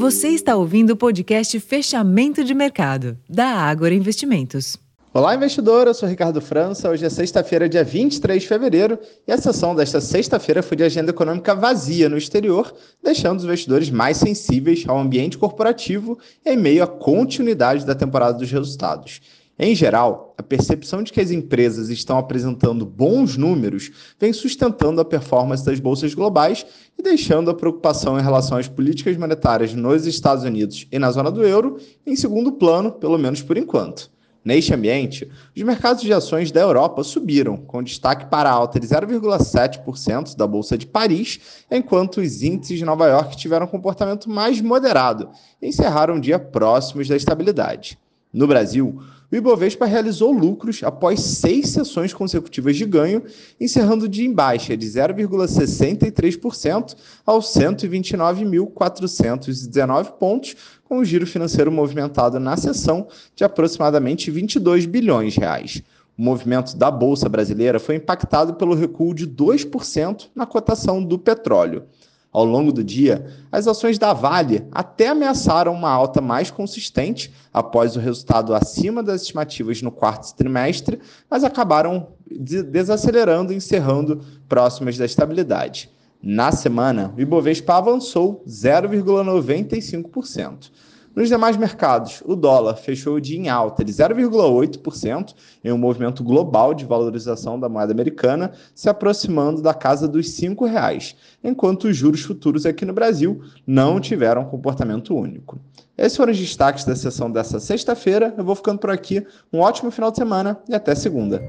Você está ouvindo o podcast Fechamento de Mercado, da Ágora Investimentos. Olá, investidor. Eu sou Ricardo França. Hoje é sexta-feira, dia 23 de fevereiro, e a sessão desta sexta-feira foi de agenda econômica vazia no exterior, deixando os investidores mais sensíveis ao ambiente corporativo em meio à continuidade da temporada dos resultados. Em geral, a percepção de que as empresas estão apresentando bons números vem sustentando a performance das bolsas globais e deixando a preocupação em relação às políticas monetárias nos Estados Unidos e na zona do euro em segundo plano, pelo menos por enquanto. Neste ambiente, os mercados de ações da Europa subiram, com destaque para a alta de 0,7% da Bolsa de Paris, enquanto os índices de Nova York tiveram um comportamento mais moderado e encerraram o dia próximos da estabilidade. No Brasil, o Ibovespa realizou lucros após seis sessões consecutivas de ganho, encerrando de em baixa de 0,63% aos 129.419 pontos, com o giro financeiro movimentado na sessão de aproximadamente 22 bilhões de reais. O movimento da Bolsa Brasileira foi impactado pelo recuo de 2% na cotação do petróleo. Ao longo do dia, as ações da Vale até ameaçaram uma alta mais consistente após o resultado acima das estimativas no quarto trimestre, mas acabaram desacelerando e encerrando próximas da estabilidade. Na semana, o Ibovespa avançou 0,95%. Nos demais mercados, o dólar fechou o dia em alta de 0,8%, em um movimento global de valorização da moeda americana, se aproximando da casa dos R$ reais, enquanto os juros futuros aqui no Brasil não tiveram comportamento único. Esses foram os destaques da sessão dessa sexta-feira. Eu vou ficando por aqui. Um ótimo final de semana e até segunda.